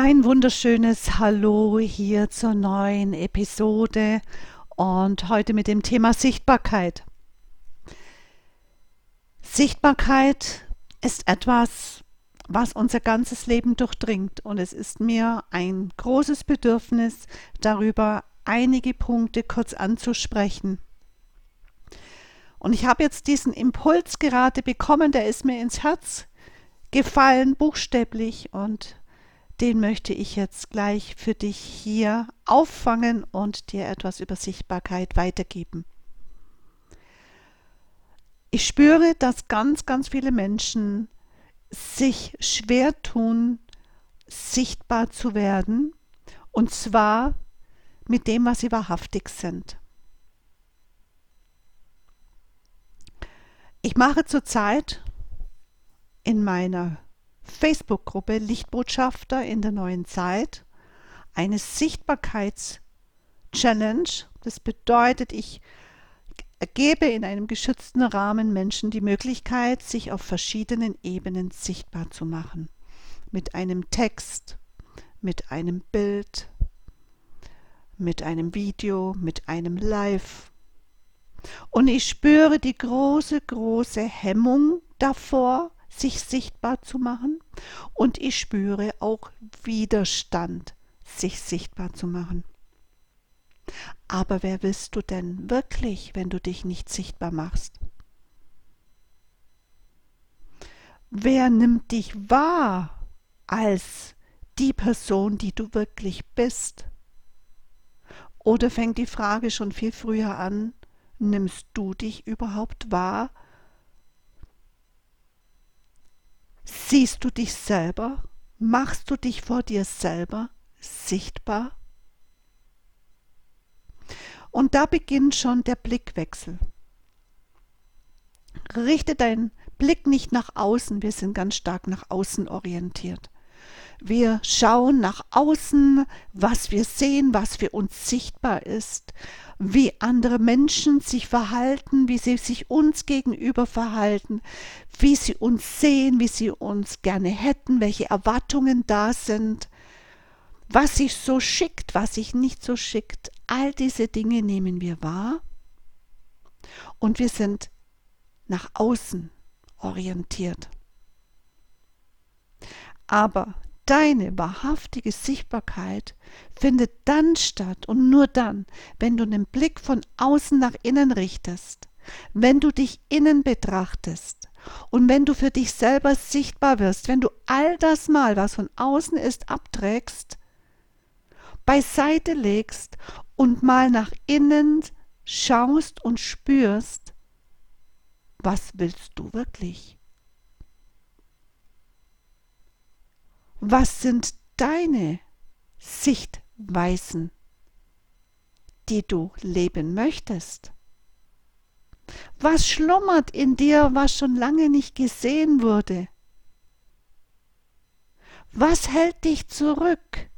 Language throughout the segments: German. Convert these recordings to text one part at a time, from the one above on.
Ein wunderschönes Hallo hier zur neuen Episode und heute mit dem Thema Sichtbarkeit. Sichtbarkeit ist etwas, was unser ganzes Leben durchdringt und es ist mir ein großes Bedürfnis, darüber einige Punkte kurz anzusprechen. Und ich habe jetzt diesen Impuls gerade bekommen, der ist mir ins Herz gefallen, buchstäblich, und den möchte ich jetzt gleich für dich hier auffangen und dir etwas über Sichtbarkeit weitergeben. Ich spüre, dass ganz, ganz viele Menschen sich schwer tun, sichtbar zu werden, und zwar mit dem, was sie wahrhaftig sind. Ich mache zurzeit in meiner Facebook-Gruppe Lichtbotschafter in der neuen Zeit eine Sichtbarkeits-Challenge. Das bedeutet, ich gebe in einem geschützten Rahmen Menschen die Möglichkeit, sich auf verschiedenen Ebenen sichtbar zu machen. Mit einem Text, mit einem Bild, mit einem Video, mit einem Live. Und ich spüre die große, große Hemmung davor, sich sichtbar zu machen und ich spüre auch Widerstand, sich sichtbar zu machen. Aber wer bist du denn wirklich, wenn du dich nicht sichtbar machst? Wer nimmt dich wahr als die Person, die du wirklich bist? Oder fängt die Frage schon viel früher an, nimmst du dich überhaupt wahr Siehst du dich selber? Machst du dich vor dir selber sichtbar? Und da beginnt schon der Blickwechsel. Richte deinen Blick nicht nach außen, wir sind ganz stark nach außen orientiert. Wir schauen nach außen, was wir sehen, was für uns sichtbar ist, wie andere Menschen sich verhalten, wie sie sich uns gegenüber verhalten, wie sie uns sehen, wie sie uns gerne hätten, welche Erwartungen da sind, was sich so schickt, was sich nicht so schickt. All diese Dinge nehmen wir wahr und wir sind nach außen orientiert. Aber deine wahrhaftige Sichtbarkeit findet dann statt und nur dann, wenn du den Blick von außen nach innen richtest, wenn du dich innen betrachtest und wenn du für dich selber sichtbar wirst, wenn du all das mal, was von außen ist, abträgst, beiseite legst und mal nach innen schaust und spürst, was willst du wirklich? Was sind deine Sichtweisen, die du leben möchtest? Was schlummert in dir, was schon lange nicht gesehen wurde? Was hält dich zurück,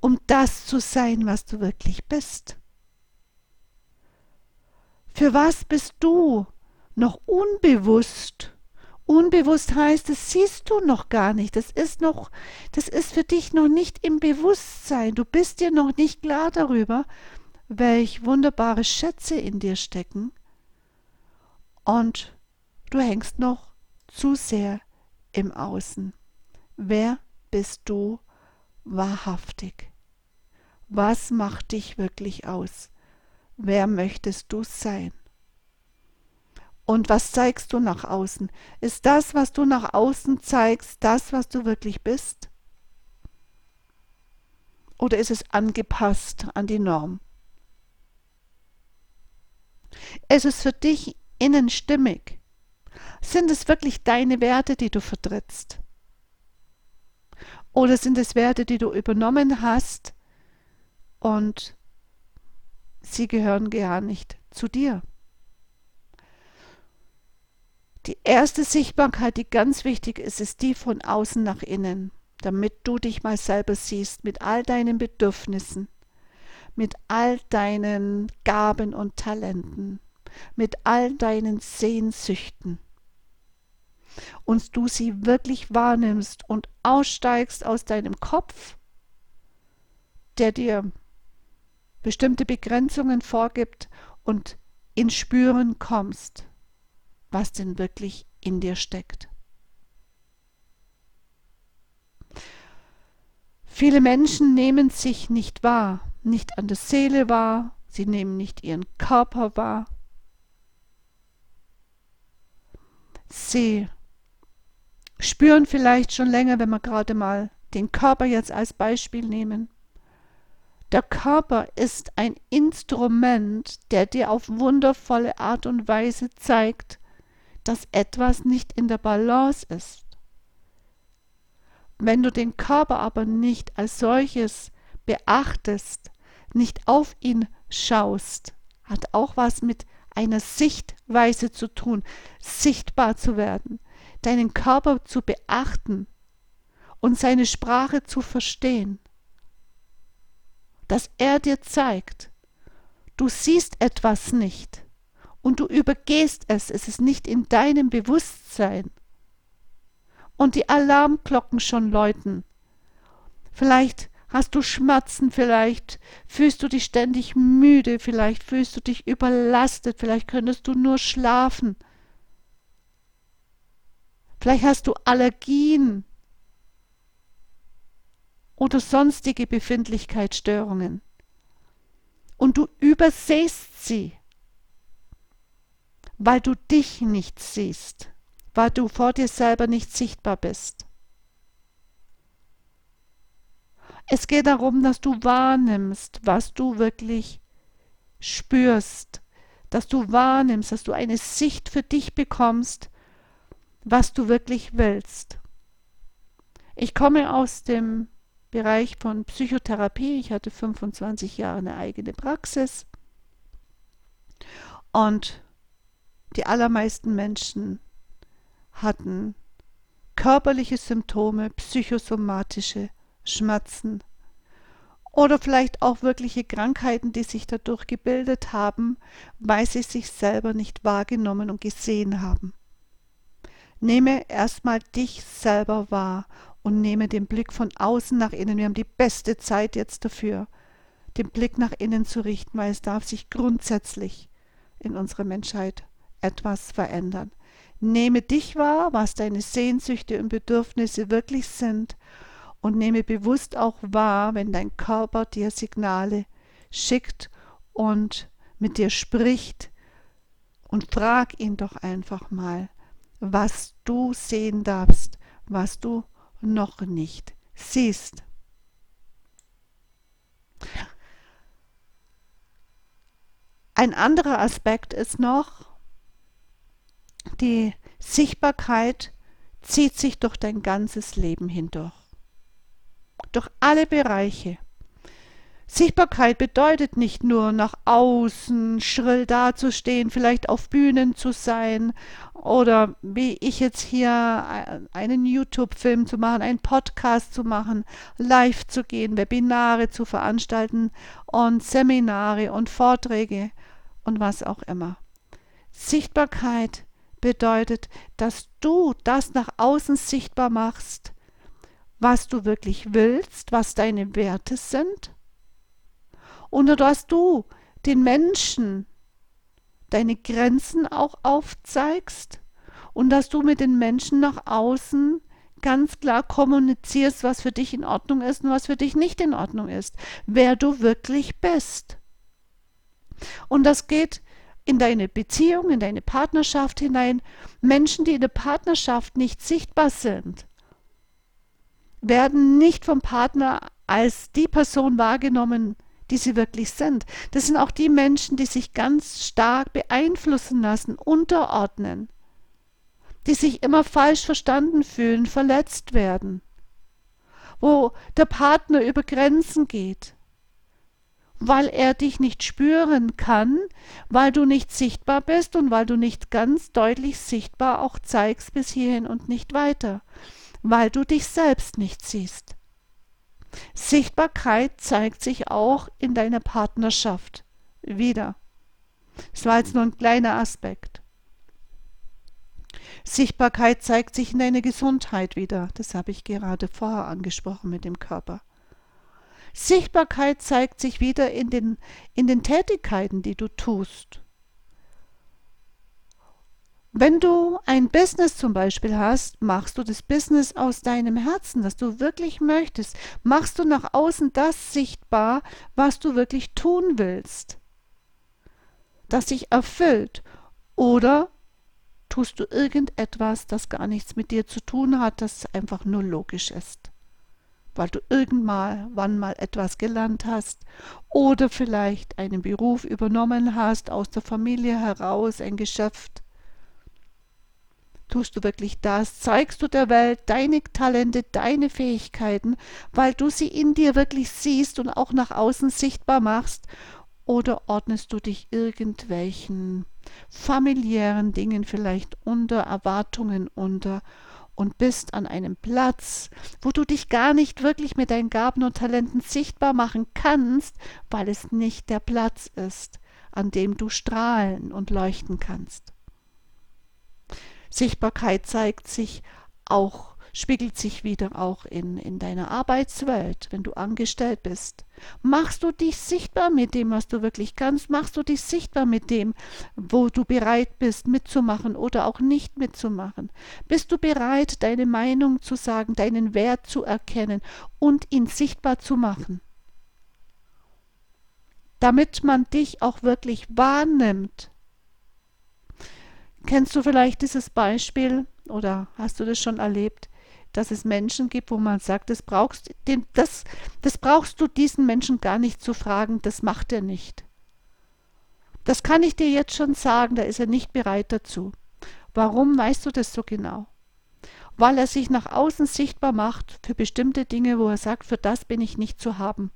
um das zu sein, was du wirklich bist? Für was bist du noch unbewusst Unbewusst heißt, das siehst du noch gar nicht. Das ist noch, das ist für dich noch nicht im Bewusstsein. Du bist dir noch nicht klar darüber, welch wunderbare Schätze in dir stecken. Und du hängst noch zu sehr im Außen. Wer bist du wahrhaftig? Was macht dich wirklich aus? Wer möchtest du sein? Und was zeigst du nach außen? Ist das, was du nach außen zeigst, das, was du wirklich bist? Oder ist es angepasst an die Norm? Ist es für dich innen stimmig? Sind es wirklich deine Werte, die du vertrittst? Oder sind es Werte, die du übernommen hast und sie gehören gar nicht zu dir? Die erste Sichtbarkeit, die ganz wichtig ist, ist die von außen nach innen, damit du dich mal selber siehst mit all deinen Bedürfnissen, mit all deinen Gaben und Talenten, mit all deinen Sehnsüchten. und du sie wirklich wahrnimmst und aussteigst aus deinem Kopf, der dir bestimmte Begrenzungen vorgibt und in Spüren kommst, was denn wirklich in dir steckt. Viele Menschen nehmen sich nicht wahr, nicht an der Seele wahr, sie nehmen nicht ihren Körper wahr. Sie spüren vielleicht schon länger, wenn wir gerade mal den Körper jetzt als Beispiel nehmen. Der Körper ist ein Instrument, der dir auf wundervolle Art und Weise zeigt, dass etwas nicht in der Balance ist. Wenn du den Körper aber nicht als solches beachtest, nicht auf ihn schaust, hat auch was mit einer Sichtweise zu tun, sichtbar zu werden, deinen Körper zu beachten und seine Sprache zu verstehen dass er dir zeigt, du siehst etwas nicht und du übergehst es, es ist nicht in deinem Bewusstsein. Und die Alarmglocken schon läuten. Vielleicht hast du Schmerzen, vielleicht fühlst du dich ständig müde, vielleicht fühlst du dich überlastet, vielleicht könntest du nur schlafen. Vielleicht hast du Allergien, oder sonstige Befindlichkeitsstörungen. Und du übersehst sie, weil du dich nicht siehst, weil du vor dir selber nicht sichtbar bist. Es geht darum, dass du wahrnimmst, was du wirklich spürst, dass du wahrnimmst, dass du eine Sicht für dich bekommst, was du wirklich willst. Ich komme aus dem Bereich von Psychotherapie. Ich hatte 25 Jahre eine eigene Praxis. Und die allermeisten Menschen hatten körperliche Symptome, psychosomatische Schmerzen oder vielleicht auch wirkliche Krankheiten, die sich dadurch gebildet haben, weil sie sich selber nicht wahrgenommen und gesehen haben. Nehme erstmal dich selber wahr und nehme den Blick von außen nach innen. Wir haben die beste Zeit jetzt dafür, den Blick nach innen zu richten, weil es darf sich grundsätzlich in unserer Menschheit etwas verändern. Nehme dich wahr, was deine Sehnsüchte und Bedürfnisse wirklich sind und nehme bewusst auch wahr, wenn dein Körper dir Signale schickt und mit dir spricht und frag ihn doch einfach mal, was du sehen darfst, was du noch nicht siehst. Ein anderer Aspekt ist noch, die Sichtbarkeit zieht sich durch dein ganzes Leben hindurch. Durch alle Bereiche. Sichtbarkeit bedeutet nicht nur nach außen schrill dazustehen, vielleicht auf Bühnen zu sein oder wie ich jetzt hier einen YouTube-Film zu machen, einen Podcast zu machen, live zu gehen, Webinare zu veranstalten und Seminare und Vorträge und was auch immer. Sichtbarkeit bedeutet, dass du das nach außen sichtbar machst, was du wirklich willst, was deine Werte sind und dass du den Menschen deine Grenzen auch aufzeigst und dass du mit den Menschen nach außen ganz klar kommunizierst, was für dich in Ordnung ist und was für dich nicht in Ordnung ist, wer du wirklich bist. Und das geht in deine Beziehung, in deine Partnerschaft hinein. Menschen, die in der Partnerschaft nicht sichtbar sind, werden nicht vom Partner als die Person wahrgenommen, die sie wirklich sind. Das sind auch die Menschen, die sich ganz stark beeinflussen lassen, unterordnen, die sich immer falsch verstanden fühlen, verletzt werden, wo der Partner über Grenzen geht, weil er dich nicht spüren kann, weil du nicht sichtbar bist und weil du nicht ganz deutlich sichtbar auch zeigst bis hierhin und nicht weiter, weil du dich selbst nicht siehst. Sichtbarkeit zeigt sich auch in deiner Partnerschaft wieder. Das war jetzt nur ein kleiner Aspekt. Sichtbarkeit zeigt sich in deiner Gesundheit wieder. Das habe ich gerade vorher angesprochen mit dem Körper. Sichtbarkeit zeigt sich wieder in den, in den Tätigkeiten, die du tust. Wenn du ein Business zum Beispiel hast, machst du das Business aus deinem Herzen, das du wirklich möchtest. Machst du nach außen das sichtbar, was du wirklich tun willst, das dich erfüllt. Oder tust du irgendetwas, das gar nichts mit dir zu tun hat, das einfach nur logisch ist. Weil du irgendwann wann mal etwas gelernt hast oder vielleicht einen Beruf übernommen hast aus der Familie heraus, ein Geschäft Tust du wirklich das? Zeigst du der Welt deine Talente, deine Fähigkeiten, weil du sie in dir wirklich siehst und auch nach außen sichtbar machst? Oder ordnest du dich irgendwelchen familiären Dingen vielleicht unter, Erwartungen unter und bist an einem Platz, wo du dich gar nicht wirklich mit deinen Gaben und Talenten sichtbar machen kannst, weil es nicht der Platz ist, an dem du strahlen und leuchten kannst. Sichtbarkeit zeigt sich auch, spiegelt sich wieder auch in, in deiner Arbeitswelt, wenn du angestellt bist. Machst du dich sichtbar mit dem, was du wirklich kannst? Machst du dich sichtbar mit dem, wo du bereit bist, mitzumachen oder auch nicht mitzumachen? Bist du bereit, deine Meinung zu sagen, deinen Wert zu erkennen und ihn sichtbar zu machen? Damit man dich auch wirklich wahrnimmt Kennst du vielleicht dieses Beispiel oder hast du das schon erlebt, dass es Menschen gibt, wo man sagt, das brauchst, den, das, das brauchst du diesen Menschen gar nicht zu fragen, das macht er nicht. Das kann ich dir jetzt schon sagen, da ist er nicht bereit dazu. Warum weißt du das so genau? Weil er sich nach außen sichtbar macht für bestimmte Dinge, wo er sagt, für das bin ich nicht zu haben.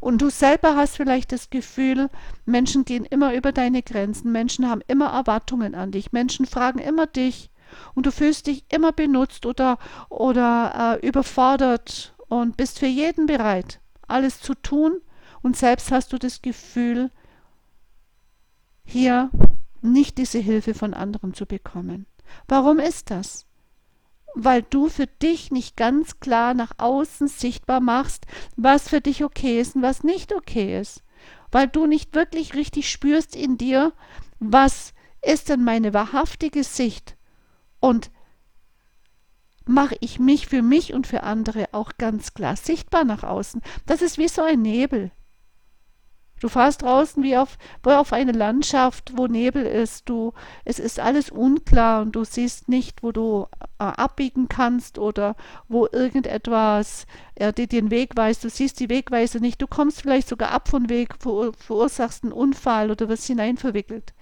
Und du selber hast vielleicht das Gefühl, Menschen gehen immer über deine Grenzen, Menschen haben immer Erwartungen an dich, Menschen fragen immer dich und du fühlst dich immer benutzt oder, oder äh, überfordert und bist für jeden bereit, alles zu tun und selbst hast du das Gefühl, hier nicht diese Hilfe von anderen zu bekommen. Warum ist das? weil du für dich nicht ganz klar nach außen sichtbar machst, was für dich okay ist und was nicht okay ist. Weil du nicht wirklich richtig spürst in dir, was ist denn meine wahrhaftige Sicht und mache ich mich für mich und für andere auch ganz klar sichtbar nach außen. Das ist wie so ein Nebel. Du fährst draußen wie auf, wie auf eine Landschaft, wo Nebel ist. Du, es ist alles unklar und du siehst nicht, wo du äh, abbiegen kannst oder wo irgendetwas äh, dir den Weg weist. Du siehst die Wegweise nicht. Du kommst vielleicht sogar ab vom Weg, ver verursachst einen Unfall oder wirst hineinverwickelt.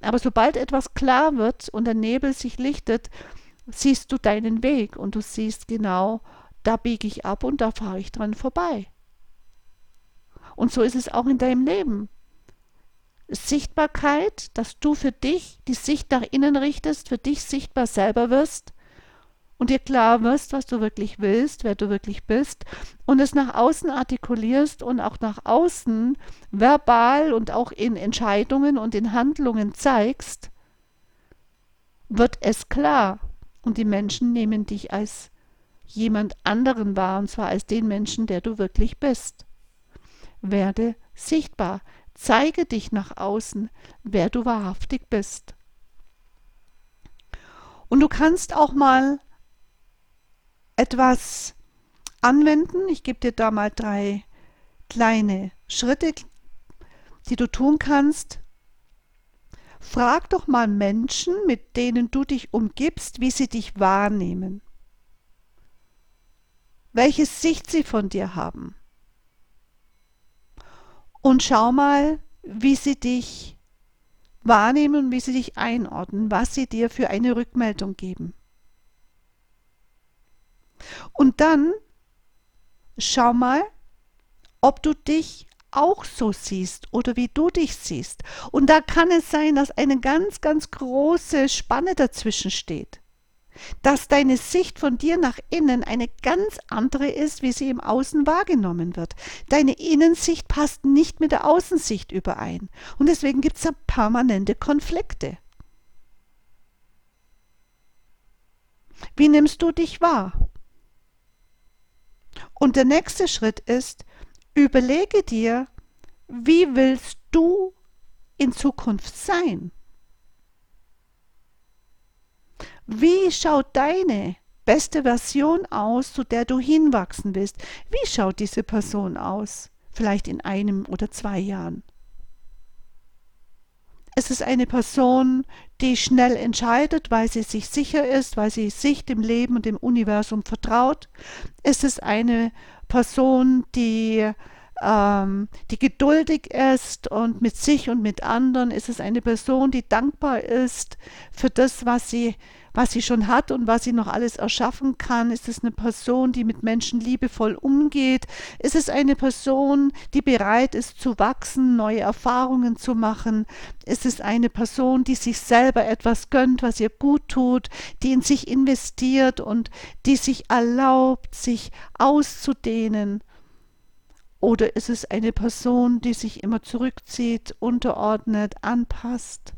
Aber sobald etwas klar wird und der Nebel sich lichtet, siehst du deinen Weg und du siehst genau, da biege ich ab und da fahre ich dran vorbei. Und so ist es auch in deinem Leben. Sichtbarkeit, dass du für dich die Sicht nach innen richtest, für dich sichtbar selber wirst und dir klar wirst, was du wirklich willst, wer du wirklich bist und es nach außen artikulierst und auch nach außen verbal und auch in Entscheidungen und in Handlungen zeigst, wird es klar und die Menschen nehmen dich als jemand anderen wahr und zwar als den Menschen, der du wirklich bist werde sichtbar, zeige dich nach außen, wer du wahrhaftig bist. Und du kannst auch mal etwas anwenden. Ich gebe dir da mal drei kleine Schritte, die du tun kannst. Frag doch mal Menschen, mit denen du dich umgibst, wie sie dich wahrnehmen. Welche Sicht sie von dir haben und schau mal, wie sie dich wahrnehmen wie sie dich einordnen, was sie dir für eine Rückmeldung geben. Und dann schau mal, ob du dich auch so siehst oder wie du dich siehst. Und da kann es sein, dass eine ganz, ganz große Spanne dazwischen steht dass deine Sicht von dir nach innen eine ganz andere ist, wie sie im Außen wahrgenommen wird. Deine Innensicht passt nicht mit der Außensicht überein. Und deswegen gibt es da permanente Konflikte. Wie nimmst du dich wahr? Und der nächste Schritt ist, überlege dir, wie willst du in Zukunft sein? Wie schaut deine beste Version aus, zu der du hinwachsen willst? Wie schaut diese Person aus? Vielleicht in einem oder zwei Jahren. Es ist eine Person, die schnell entscheidet, weil sie sich sicher ist, weil sie sich dem Leben und dem Universum vertraut. Es ist eine Person, die ähm, die geduldig ist und mit sich und mit anderen. Es ist eine Person, die dankbar ist für das, was sie was sie schon hat und was sie noch alles erschaffen kann? Ist es eine Person, die mit Menschen liebevoll umgeht? Ist es eine Person, die bereit ist zu wachsen, neue Erfahrungen zu machen? Ist es eine Person, die sich selber etwas gönnt, was ihr gut tut, die in sich investiert und die sich erlaubt, sich auszudehnen? Oder ist es eine Person, die sich immer zurückzieht, unterordnet, anpasst?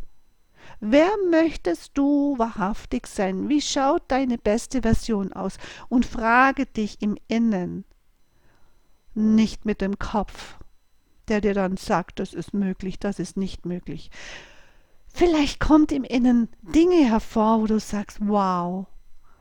Wer möchtest du wahrhaftig sein? Wie schaut deine beste Version aus? Und frage dich im Innen, nicht mit dem Kopf, der dir dann sagt, das ist möglich, das ist nicht möglich. Vielleicht kommt im Innen Dinge hervor, wo du sagst, wow,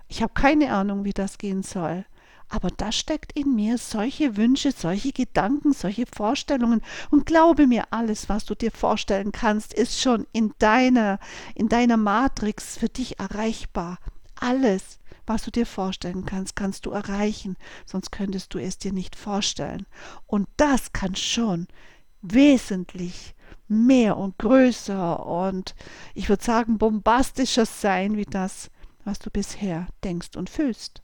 ich habe keine Ahnung, wie das gehen soll aber da steckt in mir solche Wünsche, solche Gedanken, solche Vorstellungen. Und glaube mir, alles, was du dir vorstellen kannst, ist schon in deiner, in deiner Matrix für dich erreichbar. Alles, was du dir vorstellen kannst, kannst du erreichen, sonst könntest du es dir nicht vorstellen. Und das kann schon wesentlich mehr und größer und ich würde sagen bombastischer sein wie das, was du bisher denkst und fühlst.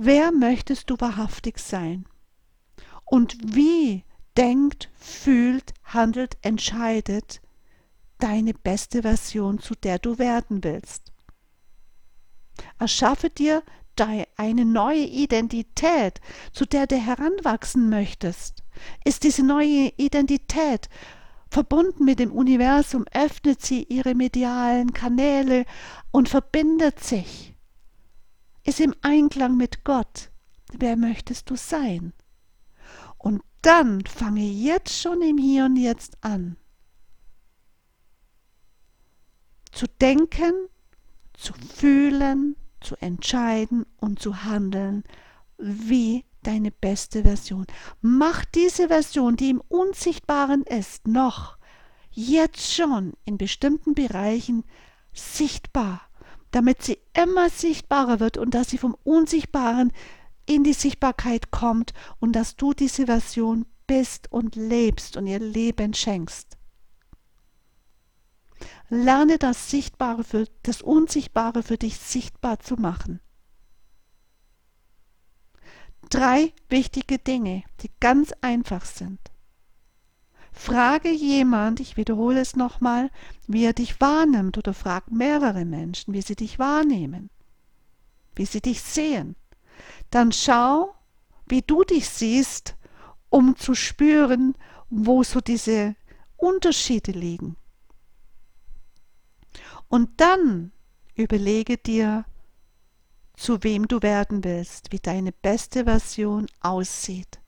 Wer möchtest du wahrhaftig sein? Und wie denkt, fühlt, handelt, entscheidet deine beste Version, zu der du werden willst? Erschaffe dir eine neue Identität, zu der du heranwachsen möchtest. Ist diese neue Identität verbunden mit dem Universum, öffnet sie ihre medialen Kanäle und verbindet sich ist im Einklang mit Gott. Wer möchtest du sein? Und dann fange jetzt schon im Hier und Jetzt an. Zu denken, zu fühlen, zu entscheiden und zu handeln wie deine beste Version. Mach diese Version, die im Unsichtbaren ist, noch jetzt schon in bestimmten Bereichen sichtbar damit sie immer sichtbarer wird und dass sie vom Unsichtbaren in die Sichtbarkeit kommt und dass du diese Version bist und lebst und ihr Leben schenkst. Lerne das Sichtbare für das Unsichtbare für dich sichtbar zu machen. Drei wichtige Dinge, die ganz einfach sind. Frage jemand, ich wiederhole es nochmal, wie er dich wahrnimmt oder frag mehrere Menschen, wie sie dich wahrnehmen, wie sie dich sehen. Dann schau, wie du dich siehst, um zu spüren, wo so diese Unterschiede liegen. Und dann überlege dir, zu wem du werden willst, wie deine beste Version aussieht.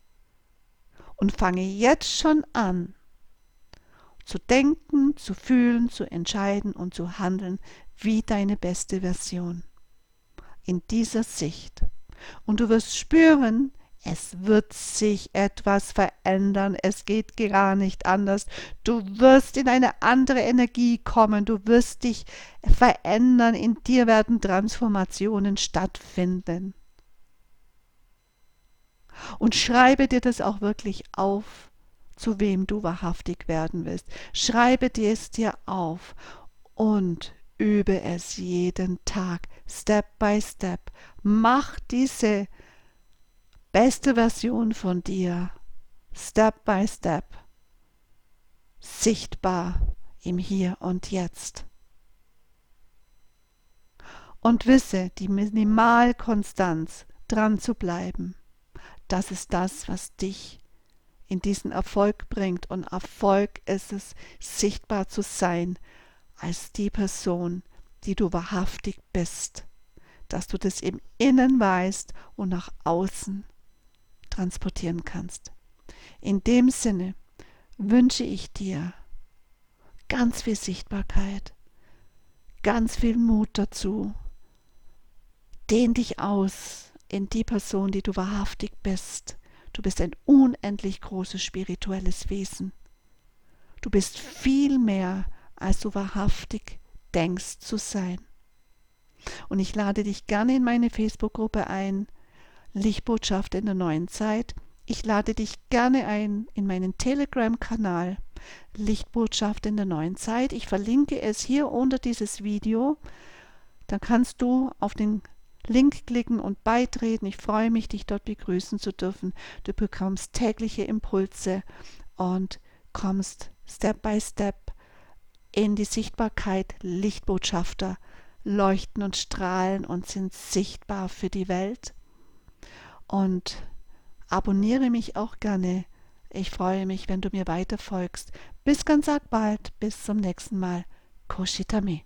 Und fange jetzt schon an, zu denken, zu fühlen, zu entscheiden und zu handeln wie deine beste Version. In dieser Sicht. Und du wirst spüren, es wird sich etwas verändern, es geht gar nicht anders. Du wirst in eine andere Energie kommen, du wirst dich verändern, in dir werden Transformationen stattfinden. Und schreibe dir das auch wirklich auf zu wem du wahrhaftig werden willst. Schreibe dir es dir auf und übe es jeden Tag, Step by Step. Mach diese beste Version von dir, Step by Step, sichtbar im Hier und Jetzt. Und wisse, die Minimalkonstanz dran zu bleiben, das ist das, was dich in diesen Erfolg bringt. Und Erfolg ist es, sichtbar zu sein als die Person, die du wahrhaftig bist, dass du das im Innen weißt und nach außen transportieren kannst. In dem Sinne wünsche ich dir ganz viel Sichtbarkeit, ganz viel Mut dazu. Dehn dich aus in die Person, die du wahrhaftig bist. Du bist ein unendlich großes spirituelles Wesen. Du bist viel mehr, als du wahrhaftig denkst zu sein. Und ich lade dich gerne in meine Facebook-Gruppe ein, Lichtbotschaft in der neuen Zeit. Ich lade dich gerne ein in meinen Telegram-Kanal, Lichtbotschaft in der neuen Zeit. Ich verlinke es hier unter dieses Video. Dann kannst du auf den Link klicken und beitreten. Ich freue mich, dich dort begrüßen zu dürfen. Du bekommst tägliche Impulse und kommst Step by Step in die Sichtbarkeit. Lichtbotschafter leuchten und strahlen und sind sichtbar für die Welt. Und abonniere mich auch gerne. Ich freue mich, wenn du mir weiter folgst. Bis ganz bald, bis zum nächsten Mal. Koshitame.